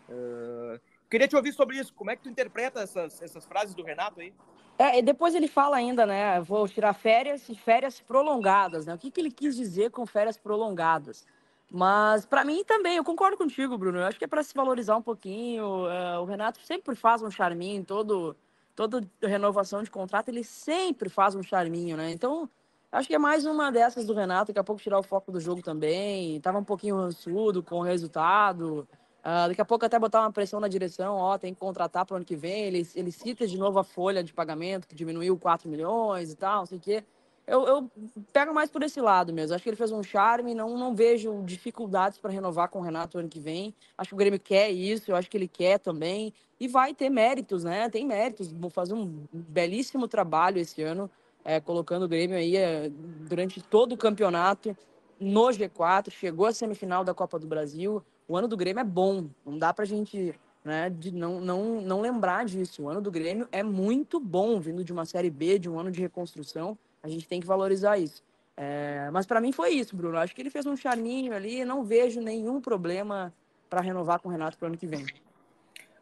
Uh, queria te ouvir sobre isso. Como é que tu interpreta essas, essas frases do Renato aí? É, e depois ele fala ainda, né? Vou tirar férias e férias prolongadas, né? O que, que ele quis dizer com férias prolongadas? Mas para mim também, eu concordo contigo, Bruno. Eu acho que é para se valorizar um pouquinho. Uh, o Renato sempre faz um charminho, todo, toda renovação de contrato, ele sempre faz um charminho, né? Então, acho que é mais uma dessas do Renato, daqui a pouco tirar o foco do jogo também. Tava um pouquinho rançudo com o resultado. Uh, daqui a pouco até botar uma pressão na direção, ó, tem que contratar para o ano que vem. Ele, ele cita de novo a folha de pagamento, que diminuiu 4 milhões e tal, não sei o quê eu, eu, pego mais por esse lado mesmo. Acho que ele fez um charme, não, não vejo dificuldades para renovar com o Renato ano que vem. Acho que o Grêmio quer isso, eu acho que ele quer também. E vai ter méritos, né? Tem méritos. Vou fazer um belíssimo trabalho esse ano, é, colocando o Grêmio aí é, durante todo o campeonato no G4. Chegou à semifinal da Copa do Brasil. O ano do Grêmio é bom, não dá para a gente né, de não, não, não lembrar disso. O ano do Grêmio é muito bom, vindo de uma Série B, de um ano de reconstrução. A gente tem que valorizar isso. É, mas para mim foi isso, Bruno. Acho que ele fez um charminho ali. Não vejo nenhum problema para renovar com o Renato para o ano que vem.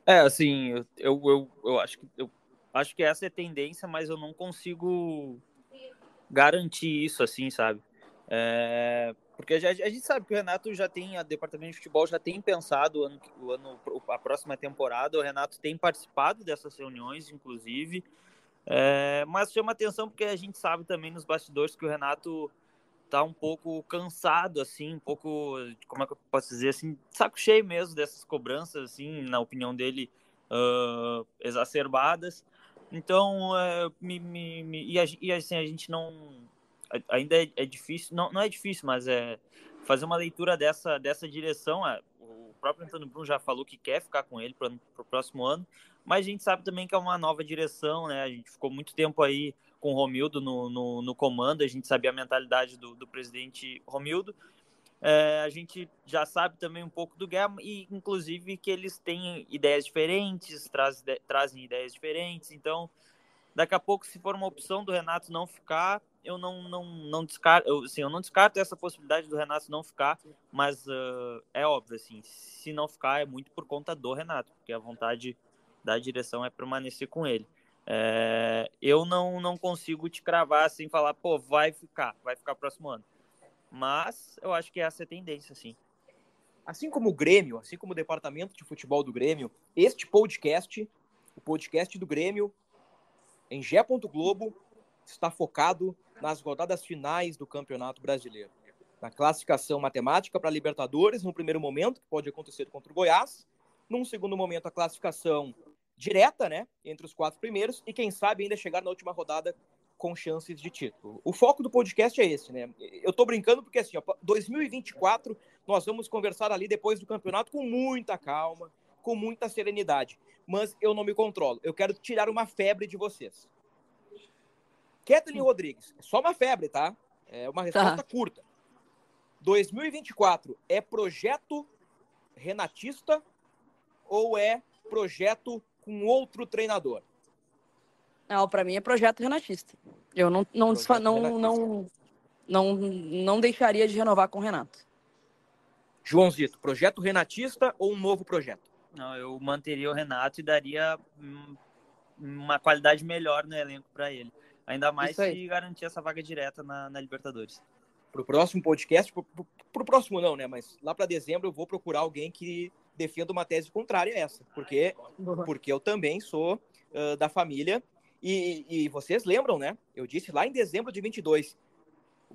É, assim, eu, eu, eu, acho que, eu acho que essa é a tendência, mas eu não consigo garantir isso, assim, sabe? É, porque a, gente sabe que o Renato já tem, a departamento de futebol já tem pensado o ano, o ano, a próxima temporada. O Renato tem participado dessas reuniões, inclusive. É, mas chama atenção porque a gente sabe também nos bastidores que o Renato tá um pouco cansado, assim, um pouco, como é que eu posso dizer, assim, saco cheio mesmo dessas cobranças, assim, na opinião dele, uh, exacerbadas. Então, uh, me, me, me, e, e, assim, a gente não. Ainda é, é, difícil, não, não é difícil, mas é fazer uma leitura dessa, dessa direção. É, o próprio Antônio Bruno já falou que quer ficar com ele para o próximo ano, mas a gente sabe também que é uma nova direção, né? A gente ficou muito tempo aí com o Romildo no, no, no comando, a gente sabia a mentalidade do, do presidente Romildo. É, a gente já sabe também um pouco do Guerra, e inclusive que eles têm ideias diferentes, traz, trazem ideias diferentes. Então, daqui a pouco, se for uma opção do Renato não ficar, eu não, não, não descarto, eu, assim, eu não descarto essa possibilidade do Renato não ficar, mas uh, é óbvio, assim, se não ficar é muito por conta do Renato, porque a vontade da direção é permanecer com ele. É, eu não, não consigo te cravar assim, falar, pô, vai ficar, vai ficar próximo ano. Mas eu acho que essa é a tendência, sim. Assim como o Grêmio, assim como o departamento de futebol do Grêmio, este podcast, o podcast do Grêmio, em Gé. Globo, está focado nas rodadas finais do Campeonato Brasileiro. Na classificação matemática para Libertadores, no primeiro momento, que pode acontecer contra o Goiás. Num segundo momento, a classificação direta, né, entre os quatro primeiros e quem sabe ainda chegar na última rodada com chances de título. O foco do podcast é esse, né? Eu tô brincando porque assim, ó, 2024 nós vamos conversar ali depois do campeonato com muita calma, com muita serenidade, mas eu não me controlo. Eu quero tirar uma febre de vocês. Kathleen Rodrigues, só uma febre, tá? É uma resposta tá. curta. 2024 é projeto renatista ou é projeto com outro treinador? Não, para mim é projeto renatista. Eu não não, não, não, não, não deixaria de renovar com o Renato. Joãozito, projeto renatista ou um novo projeto? Não, eu manteria o Renato e daria uma qualidade melhor no elenco para ele. Ainda mais se garantir essa vaga direta na, na Libertadores. Para o próximo podcast, para o próximo não, né? Mas lá para dezembro eu vou procurar alguém que defenda uma tese contrária a essa, porque, porque eu também sou uh, da família. E, e vocês lembram, né? Eu disse lá em dezembro de 22,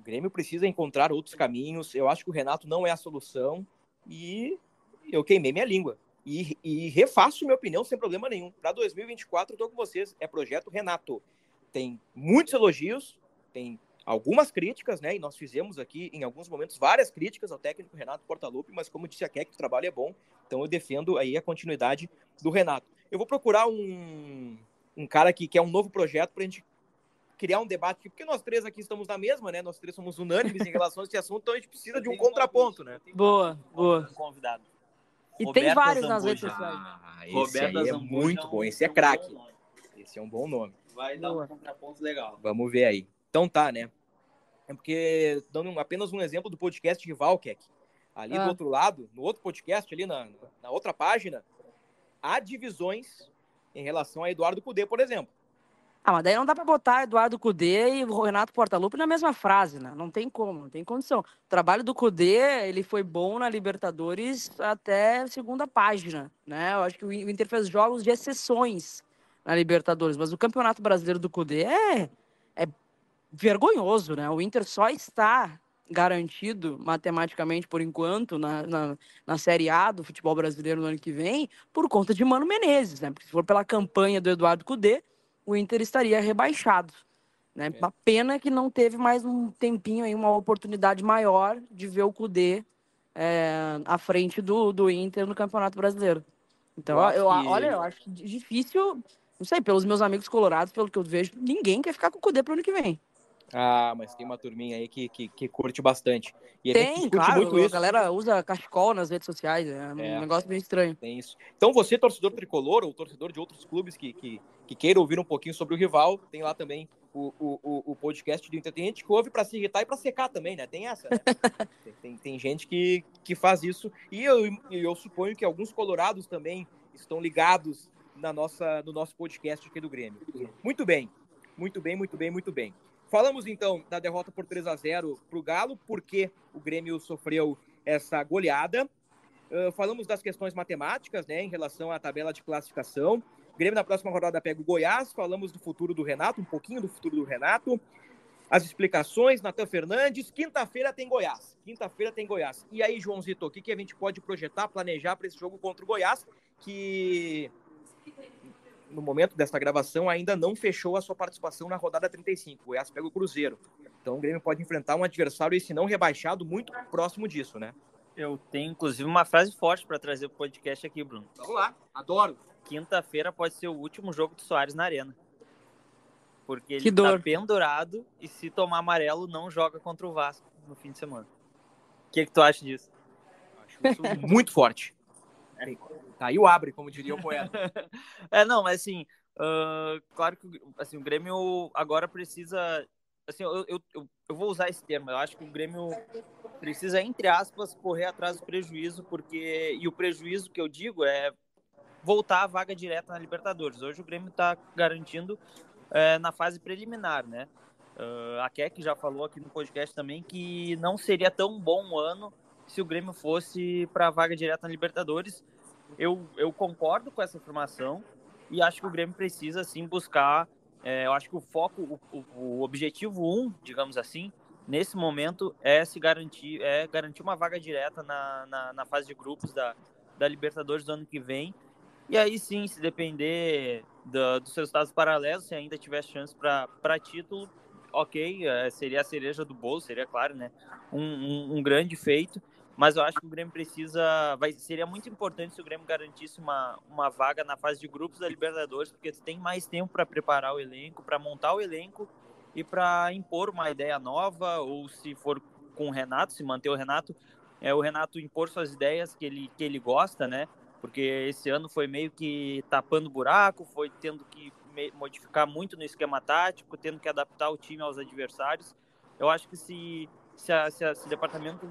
o Grêmio precisa encontrar outros caminhos. Eu acho que o Renato não é a solução. E eu queimei minha língua. E, e refaço minha opinião sem problema nenhum. Para 2024, eu estou com vocês. É projeto Renato. Tem muitos elogios, tem algumas críticas, né? E nós fizemos aqui, em alguns momentos, várias críticas ao técnico Renato Portaluppi, mas como disse a Keck, o trabalho é bom. Então eu defendo aí a continuidade do Renato. Eu vou procurar um, um cara que quer um novo projeto para a gente criar um debate, porque nós três aqui estamos na mesma, né? Nós três somos unânimes em relação a esse assunto, então a gente precisa de um contraponto, né? Boa, boa. Convidado. E Roberta tem vários nas redes sociais. Ah, esse aí é muito bom, esse é craque. Esse é um bom nome. Vai dar um contraponto legal. Vamos ver aí. Então tá, né? É porque, dando apenas um exemplo do podcast de Valkek, ali ah. do outro lado, no outro podcast, ali na, na outra página, há divisões em relação a Eduardo Cudê, por exemplo. Ah, mas daí não dá para botar Eduardo Cudê e o Renato Portaluppi na mesma frase, né? Não tem como, não tem condição. O trabalho do Cudê, ele foi bom na Libertadores até segunda página, né? Eu acho que o Inter fez jogos de exceções na Libertadores, mas o Campeonato Brasileiro do Cudê é, é vergonhoso, né? O Inter só está garantido matematicamente por enquanto na, na, na, Série A do futebol brasileiro no ano que vem por conta de Mano Menezes, né? Porque se for pela campanha do Eduardo Cudê, o Inter estaria rebaixado. Né? É. Uma pena que não teve mais um tempinho aí, uma oportunidade maior de ver o Cudê é, à frente do, do Inter no Campeonato Brasileiro. Então, eu, eu que... olha, eu acho difícil, não sei, pelos meus amigos colorados, pelo que eu vejo, ninguém quer ficar com o Cudê pro ano que vem. Ah, mas tem uma turminha aí que, que, que curte bastante. E tem, claro, a isso. galera usa cachecol nas redes sociais, é um é, negócio meio estranho. Tem isso. Então você, torcedor tricolor ou torcedor de outros clubes que, que, que queira ouvir um pouquinho sobre o rival, tem lá também o, o, o podcast do gente que ouve para se irritar e para secar também, né? Tem essa, né? tem, tem, tem, gente que, que faz isso. E eu, eu suponho que alguns colorados também estão ligados na nossa, no nosso podcast aqui do Grêmio. Muito bem, muito bem, muito bem, muito bem. Falamos então da derrota por 3 a 0 para o Galo, porque o Grêmio sofreu essa goleada. Uh, falamos das questões matemáticas, né, em relação à tabela de classificação. O Grêmio na próxima rodada pega o Goiás. Falamos do futuro do Renato, um pouquinho do futuro do Renato. As explicações, Natan Fernandes. Quinta-feira tem Goiás. Quinta-feira tem Goiás. E aí, Joãozito, o que, que a gente pode projetar, planejar para esse jogo contra o Goiás? Que no momento desta gravação, ainda não fechou a sua participação na rodada 35. O Goiás pega o Cruzeiro. Então o Grêmio pode enfrentar um adversário, esse não rebaixado, muito próximo disso, né? Eu tenho, inclusive, uma frase forte para trazer para o podcast aqui, Bruno. Vamos lá, adoro. Quinta-feira pode ser o último jogo do Soares na Arena. Porque ele está pendurado e se tomar amarelo, não joga contra o Vasco no fim de semana. O que, que tu acha disso? Acho isso muito forte. É. Tá o abre, como diria o poeta. é, não, mas assim, uh, claro que assim, o Grêmio agora precisa. Assim, eu, eu, eu vou usar esse termo. Eu acho que o Grêmio precisa, entre aspas, correr atrás do prejuízo, porque. E o prejuízo que eu digo é voltar à vaga direta na Libertadores. Hoje o Grêmio está garantindo é, na fase preliminar, né? Uh, a Keck já falou aqui no podcast também que não seria tão bom um ano se o Grêmio fosse para a vaga direta na Libertadores eu, eu concordo com essa afirmação e acho que o Grêmio precisa, sim, buscar. É, eu acho que o foco, o, o, objetivo um, digamos assim, nesse momento é se garantir, é garantir uma vaga direta na, na, na fase de grupos da, da Libertadores do ano que vem. E aí sim, se depender do, dos resultados paralelos, se ainda tiver chance para título, ok, é, seria a cereja do bolo, seria claro, né? Um, um, um grande feito mas eu acho que o Grêmio precisa. Vai, seria muito importante se o Grêmio garantisse uma, uma vaga na fase de grupos da Libertadores, porque tem mais tempo para preparar o elenco, para montar o elenco e para impor uma ideia nova, ou se for com o Renato, se manter o Renato, é o Renato impor suas ideias que ele, que ele gosta, né? Porque esse ano foi meio que tapando buraco, foi tendo que modificar muito no esquema tático, tendo que adaptar o time aos adversários. Eu acho que se, se, a, se, a, se o departamento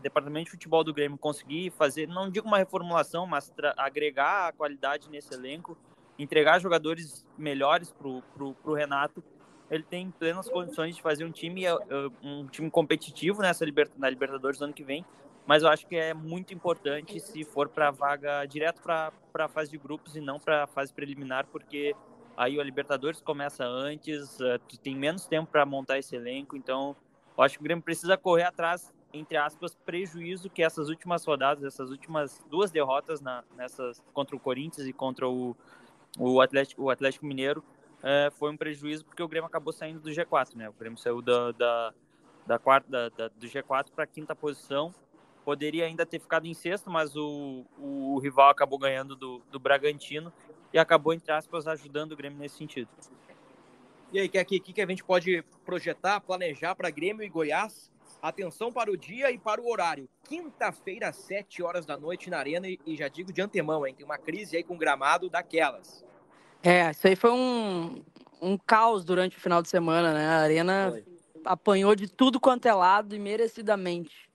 departamento de futebol do Grêmio conseguir fazer, não digo uma reformulação, mas agregar a qualidade nesse elenco, entregar jogadores melhores para o Renato, ele tem plenas condições de fazer um time, eh, eh, um time competitivo nessa na Libertadores do ano que vem, mas eu acho que é muito importante se for para vaga direto para a fase de grupos e não para a fase preliminar, porque aí o Libertadores começa antes, uh, tu tem menos tempo para montar esse elenco, então eu acho que o Grêmio precisa correr atrás, entre aspas, prejuízo que essas últimas rodadas, essas últimas duas derrotas na, nessas contra o Corinthians e contra o, o, Atlético, o Atlético Mineiro uh, foi um prejuízo porque o Grêmio acabou saindo do G4, né? O Grêmio saiu da, da, da quarta, da, da, do G4 para a quinta posição. Poderia ainda ter ficado em sexto, mas o, o, o rival acabou ganhando do, do Bragantino e acabou, entre aspas, ajudando o Grêmio nesse sentido. E aí, o que, que, que a gente pode projetar, planejar para Grêmio e Goiás? Atenção para o dia e para o horário. Quinta-feira, às 7 horas da noite na Arena, e já digo de antemão, hein? Tem uma crise aí com gramado daquelas. É, isso aí foi um, um caos durante o final de semana, né? A Arena foi. apanhou de tudo quanto é lado e merecidamente.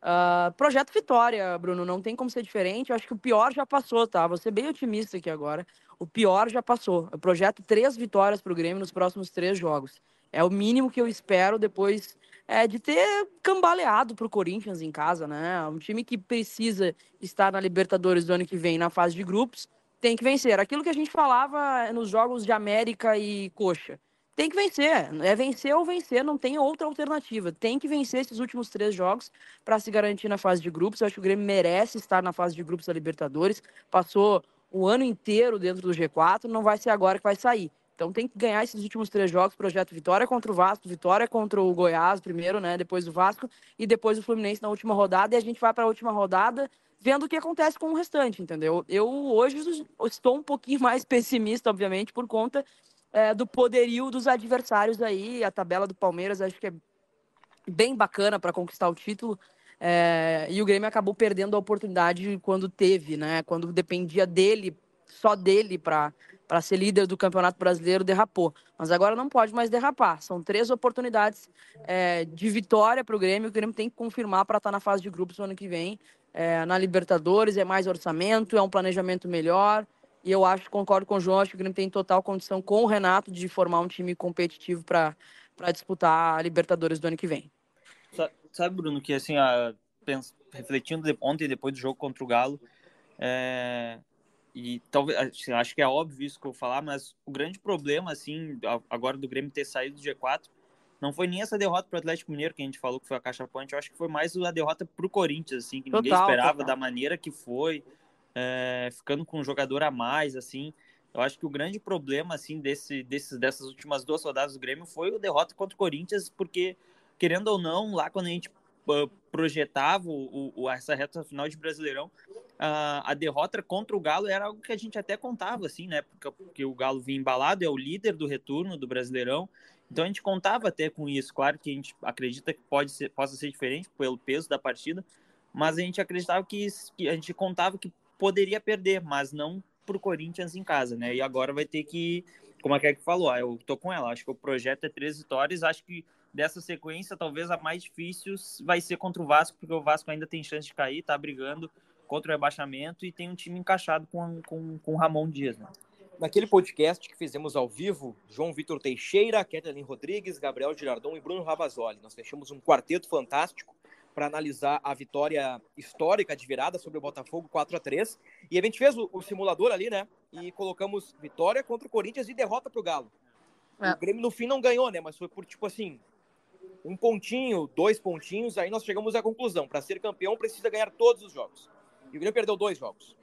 Uh, projeto Vitória, Bruno, não tem como ser diferente. Eu acho que o pior já passou, tá? Vou ser bem otimista aqui agora. O pior já passou. Eu projeto três vitórias para o Grêmio nos próximos três jogos. É o mínimo que eu espero depois é, de ter cambaleado para o Corinthians em casa, né? Um time que precisa estar na Libertadores do ano que vem na fase de grupos tem que vencer. Aquilo que a gente falava nos jogos de América e Coxa tem que vencer. É vencer ou vencer, não tem outra alternativa. Tem que vencer esses últimos três jogos para se garantir na fase de grupos. Eu acho que o Grêmio merece estar na fase de grupos da Libertadores. Passou o ano inteiro dentro do G4, não vai ser agora que vai sair. Então tem que ganhar esses últimos três jogos, projeto vitória contra o Vasco, vitória contra o Goiás primeiro, né, depois o Vasco e depois o Fluminense na última rodada e a gente vai para a última rodada vendo o que acontece com o restante, entendeu? Eu hoje estou um pouquinho mais pessimista, obviamente, por conta é, do poderio dos adversários aí. A tabela do Palmeiras acho que é bem bacana para conquistar o título. É, e o Grêmio acabou perdendo a oportunidade quando teve, né? Quando dependia dele, só dele, para para ser líder do Campeonato Brasileiro, derrapou. Mas agora não pode mais derrapar. São três oportunidades é, de vitória para o Grêmio. O Grêmio tem que confirmar para estar tá na fase de grupos no ano que vem. É, na Libertadores é mais orçamento, é um planejamento melhor. E eu acho, concordo com o João, acho que o Grêmio tem total condição com o Renato de formar um time competitivo para disputar a Libertadores do ano que vem. Sabe, Bruno, que assim, a, penso, refletindo ontem depois do jogo contra o Galo, é, e talvez assim, acho que é óbvio isso que eu vou falar, mas o grande problema assim agora do Grêmio ter saído do G4 não foi nem essa derrota para o Atlético Mineiro que a gente falou que foi a caixa ponte, eu acho que foi mais a derrota para o Corinthians assim que total, ninguém esperava total. da maneira que foi é, ficando com um jogador a mais, assim. Eu acho que o grande problema, assim, desse, desses, dessas últimas duas rodadas do Grêmio foi o derrota contra o Corinthians, porque, querendo ou não, lá quando a gente projetava o, o, essa reta final de Brasileirão, a, a derrota contra o Galo era algo que a gente até contava, assim, né? Porque, porque o Galo vinha embalado, é o líder do retorno do Brasileirão, então a gente contava até com isso. Claro que a gente acredita que pode ser, possa ser diferente pelo peso da partida, mas a gente acreditava que, que a gente contava que poderia perder, mas não para o Corinthians em casa, né? E agora vai ter que, como a Kek falou, ah, eu tô com ela, acho que o projeto é três vitórias, acho que dessa sequência, talvez a mais difícil vai ser contra o Vasco, porque o Vasco ainda tem chance de cair, tá brigando contra o rebaixamento e tem um time encaixado com, com, com o Ramon Dias, né? Naquele podcast que fizemos ao vivo, João Vitor Teixeira, Kathleen Rodrigues, Gabriel Girardon e Bruno Ravazoli. Nós fechamos um quarteto fantástico para analisar a vitória histórica de virada sobre o Botafogo 4 a 3 E a gente fez o, o simulador ali, né? E colocamos vitória contra o Corinthians e derrota para o Galo. É. O Grêmio no fim não ganhou, né? Mas foi por tipo assim, um pontinho, dois pontinhos, aí nós chegamos à conclusão: para ser campeão precisa ganhar todos os jogos. E o Grêmio perdeu dois jogos.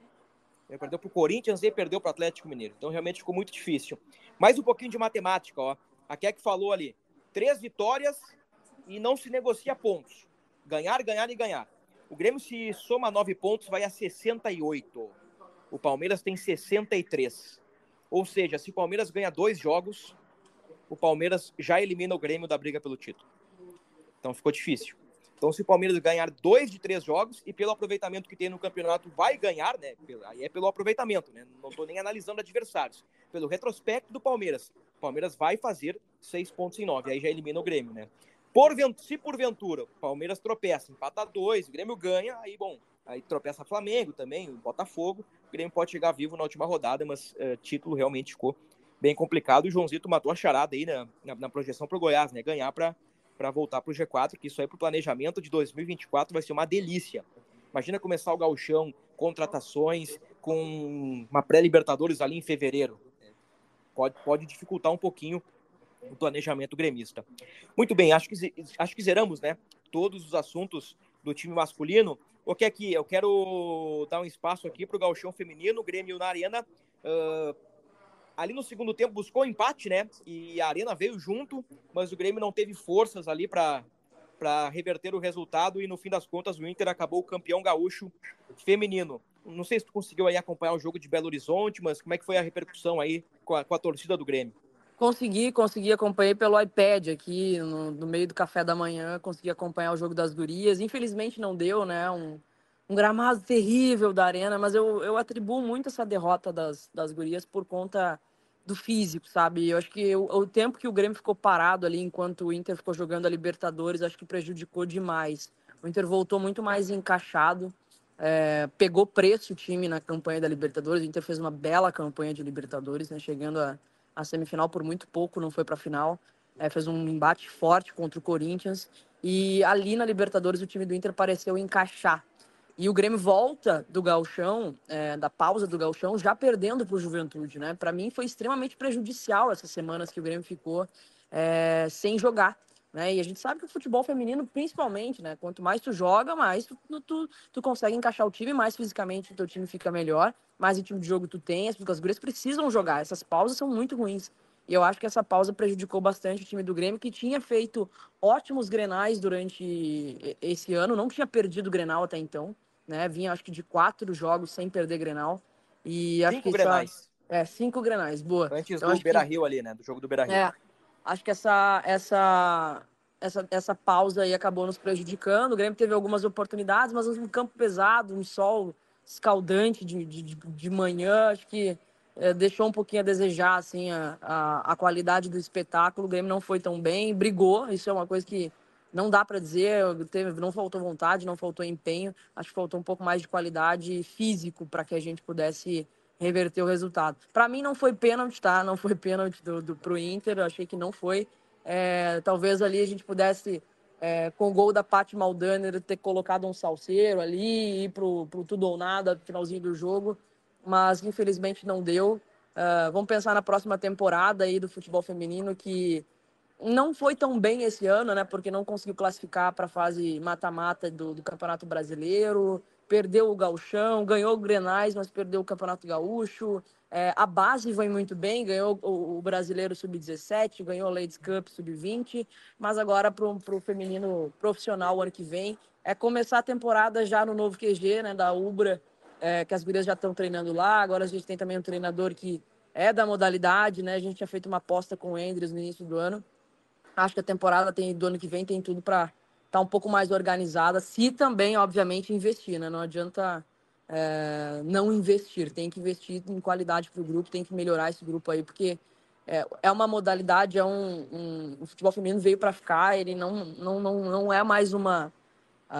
Ele perdeu para o Corinthians e perdeu para o Atlético Mineiro. Então realmente ficou muito difícil. Mais um pouquinho de matemática, ó. A Keck falou ali: três vitórias e não se negocia pontos. Ganhar, ganhar e ganhar. O Grêmio, se soma nove pontos, vai a 68. O Palmeiras tem 63. Ou seja, se o Palmeiras ganha dois jogos, o Palmeiras já elimina o Grêmio da briga pelo título. Então ficou difícil. Então, se o Palmeiras ganhar dois de três jogos e pelo aproveitamento que tem no campeonato vai ganhar, né? Aí é pelo aproveitamento, né? Não estou nem analisando adversários. Pelo retrospecto do Palmeiras, o Palmeiras vai fazer seis pontos em nove. Aí já elimina o Grêmio, né? Se porventura o Palmeiras tropeça, empata dois, o Grêmio ganha, aí bom, aí tropeça Flamengo também, o Botafogo, o Grêmio pode chegar vivo na última rodada, mas uh, título realmente ficou bem complicado. O Joãozito matou a charada aí na, na, na projeção para o Goiás, né? Ganhar para voltar para o G4, que isso aí para o planejamento de 2024 vai ser uma delícia. Imagina começar o gauchão, contratações, com uma pré-Libertadores ali em fevereiro. Pode, pode dificultar um pouquinho o planejamento gremista. Muito bem, acho que, acho que zeramos, né? Todos os assuntos do time masculino. O que é que eu quero dar um espaço aqui para o gauchão feminino, Grêmio na Arena. Uh, ali no segundo tempo buscou empate, né? E a Arena veio junto, mas o Grêmio não teve forças ali para para reverter o resultado e no fim das contas o Inter acabou campeão gaúcho feminino. Não sei se tu conseguiu aí acompanhar o jogo de Belo Horizonte, mas como é que foi a repercussão aí com a, com a torcida do Grêmio? Consegui, consegui acompanhar pelo iPad aqui, no, no, meio do café da manhã, consegui acompanhar o jogo das gurias. Infelizmente não deu, né? Um, um gramado terrível da arena, mas eu, eu atribuo muito essa derrota das, das gurias por conta do físico, sabe? Eu acho que o, o tempo que o Grêmio ficou parado ali enquanto o Inter ficou jogando a Libertadores, acho que prejudicou demais. O Inter voltou muito mais encaixado, é, pegou preço o time na campanha da Libertadores. O Inter fez uma bela campanha de Libertadores, né? Chegando a semifinal por muito pouco, não foi para a final. É, fez um embate forte contra o Corinthians. E ali na Libertadores o time do Inter pareceu encaixar. E o Grêmio volta do galchão, é, da pausa do galchão, já perdendo para o Juventude, né? Para mim foi extremamente prejudicial essas semanas que o Grêmio ficou é, sem jogar. Né? E a gente sabe que o futebol feminino, principalmente, né? Quanto mais tu joga, mais tu, tu, tu consegue encaixar o time, mais fisicamente o teu time fica melhor, mais ritmo de jogo tu tens, porque as gurias precisam jogar. Essas pausas são muito ruins. E eu acho que essa pausa prejudicou bastante o time do Grêmio, que tinha feito ótimos grenais durante esse ano, não tinha perdido o grenal até então, né? Vinha, acho que, de quatro jogos sem perder grenal. E acho cinco que grenais. Essa... É, cinco grenais, boa. Antes então, do Beira-Rio que... ali, né? Do jogo do Beira-Rio. É, acho que essa, essa, essa, essa pausa aí acabou nos prejudicando. O Grêmio teve algumas oportunidades, mas um campo pesado, um sol escaldante de, de, de manhã, acho que é, deixou um pouquinho a desejar assim, a, a, a, qualidade do espetáculo. O Grêmio não foi tão bem, brigou, isso é uma coisa que não dá para dizer, não faltou vontade, não faltou empenho, acho que faltou um pouco mais de qualidade físico para que a gente pudesse reverter o resultado. Para mim não foi pênalti, tá? Não foi pênalti do, do, pro Inter, eu achei que não foi. É, talvez ali a gente pudesse, é, com o gol da Paty Maldaner, ter colocado um salseiro ali, ir pro, pro tudo ou nada, finalzinho do jogo, mas infelizmente não deu. Uh, vamos pensar na próxima temporada aí do futebol feminino, que não foi tão bem esse ano, né? Porque não conseguiu classificar para a fase mata-mata do, do Campeonato Brasileiro, perdeu o Gauchão, ganhou o Grenais, mas perdeu o Campeonato Gaúcho. É, a base foi muito bem, ganhou o, o Brasileiro Sub-17, ganhou a Ladies Cup Sub-20, mas agora para o feminino profissional o ano que vem é começar a temporada já no novo QG, né, da Ubra, é, que as gurias já estão treinando lá. Agora a gente tem também um treinador que é da modalidade, né? A gente tinha feito uma aposta com o Andres no início do ano. Acho que a temporada tem, do ano que vem tem tudo para estar tá um pouco mais organizada, se também, obviamente, investir, né? Não adianta é, não investir, tem que investir em qualidade para o grupo, tem que melhorar esse grupo aí, porque é, é uma modalidade, é um, um, o futebol feminino veio para ficar, ele não, não, não, não é mais uma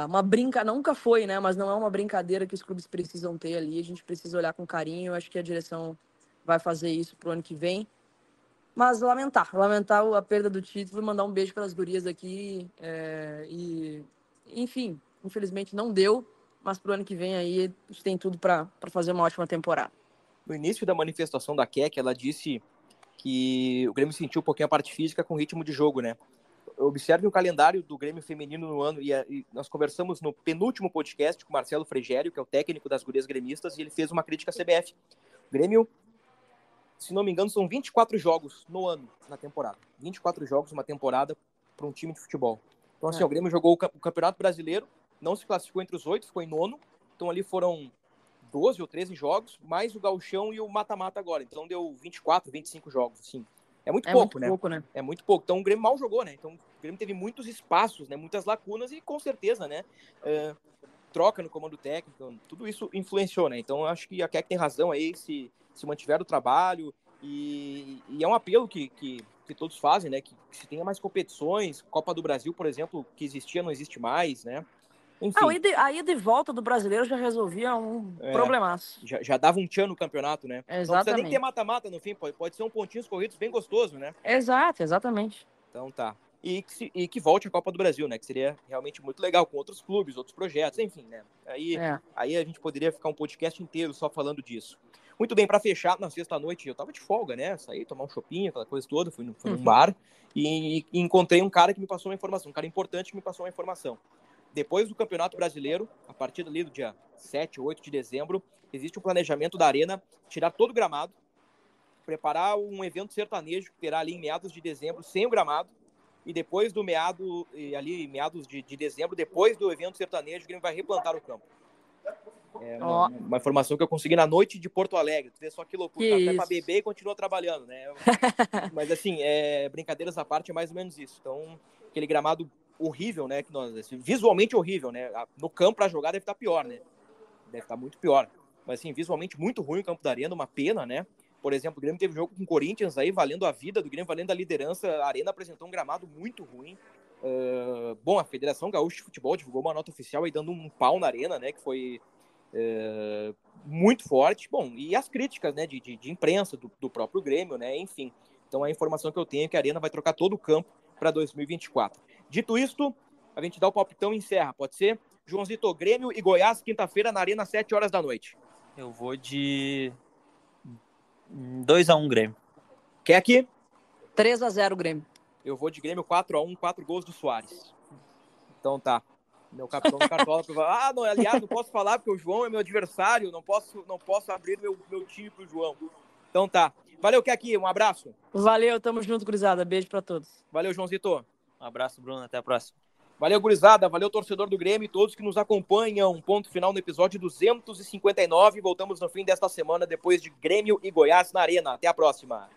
uma brinca nunca foi, né? Mas não é uma brincadeira que os clubes precisam ter ali. A gente precisa olhar com carinho. Eu acho que a direção vai fazer isso pro ano que vem. Mas lamentar, lamentar a perda do título, mandar um beijo para as gurias aqui. É, e, enfim, infelizmente não deu, mas para o ano que vem aí a gente tem tudo para fazer uma ótima temporada. No início da manifestação da Keck, ela disse que o Grêmio sentiu um pouquinho a parte física com o ritmo de jogo, né? Observe o calendário do Grêmio feminino no ano, e, e nós conversamos no penúltimo podcast com o Marcelo Frigério, que é o técnico das gurias gremistas, e ele fez uma crítica à CBF. O Grêmio se não me engano, são 24 jogos no ano, na temporada. 24 jogos uma temporada para um time de futebol. Então, assim, é. o Grêmio jogou o Campeonato Brasileiro, não se classificou entre os oito, ficou em nono. Então, ali foram 12 ou 13 jogos, mais o gauchão e o mata-mata agora. Então, deu 24, 25 jogos, assim. É muito é pouco, muito né? Pouco, né? É muito pouco. Então, o Grêmio mal jogou, né? Então, o Grêmio teve muitos espaços, né? Muitas lacunas e, com certeza, né? Uh, troca no comando técnico, tudo isso influenciou, né? Então, acho que a Keck tem razão aí, se se mantiver o trabalho. E, e, é um apelo que, que, que todos fazem, né? Que, que, se tenha mais competições. Copa do Brasil, por exemplo, que existia, não existe mais, né? Enfim, Ah, a ida, a ida e volta do brasileiro já resolvia um É. problemaço. já, já dava um tchan no campeonato, né? Não precisa nem Exatamente. ter mata-mata no fim, pode, pode ser um pontinhos corridos bem gostoso, né? Exato, exatamente. Então tá. E que, se- e que volte a Copa do Brasil, né? Que seria realmente muito legal com outros clubes, outros projetos, enfim, né? Aí, É. aí a gente poderia ficar um podcast inteiro só falando disso. Muito bem, para fechar, na sexta-noite eu tava de folga, né? Saí tomar um shopping, aquela coisa toda, fui, no, fui num Uhum. bar e, e encontrei um cara que me passou uma informação, um cara importante que me passou uma informação. Depois do Campeonato Brasileiro, a partir ali do dia 7 ou 8 de dezembro, existe um planejamento da Arena tirar todo o gramado, preparar um evento sertanejo que terá ali em meados de dezembro sem o gramado, e depois do meado, ali em meados de, de dezembro, depois do evento sertanejo, o Grêmio vai replantar o campo. É uma, Ó. uma informação que eu consegui na noite de Porto Alegre. Tu vê só que loucura. Que Tá até pra isso. beber e continua trabalhando, né? Mas assim, é, brincadeiras à parte, é mais ou menos isso. Então, aquele gramado horrível, né? Que nós, assim, visualmente horrível, né? No campo pra jogar deve estar pior, né? Deve estar muito pior. Mas assim, visualmente muito ruim o campo da Arena, uma pena, né? Por exemplo, o Grêmio teve jogo com o Corinthians aí, valendo a vida do Grêmio, valendo a liderança. A Arena apresentou um gramado muito ruim. Ah, bom, a Federação Gaúcha de Futebol divulgou uma nota oficial aí dando um pau na Arena, né? Que foi é, muito forte. Bom, e as críticas, né? De, de, de imprensa do, do próprio Grêmio, né? Enfim. Então a informação que eu tenho é que a Arena vai trocar todo o campo para 2024. Dito isto, a gente dá o palpitão e encerra, pode ser? Joãozito, Grêmio e Goiás, quinta-feira, na Arena, 7 horas da noite. Eu vou de 2x1 Grêmio. Quer aqui? 3 a 0 Grêmio. Eu vou de Grêmio 4x1, 4 gols do Soares. Então tá. Meu capitão Cartola. Ah, não, aliás, não posso falar porque o João é meu adversário. Não posso, não posso abrir meu, meu time pro João. Então tá. Valeu, que aqui. Um abraço. Valeu, tamo junto, gurizada. Beijo pra todos. Valeu, Joãozito. Um abraço, Bruno. Até a próxima. Valeu, gurizada. Valeu, torcedor do Grêmio e todos que nos acompanham. Ponto final no episódio 259. Voltamos no fim desta semana depois de Grêmio e Goiás na Arena. Até a próxima.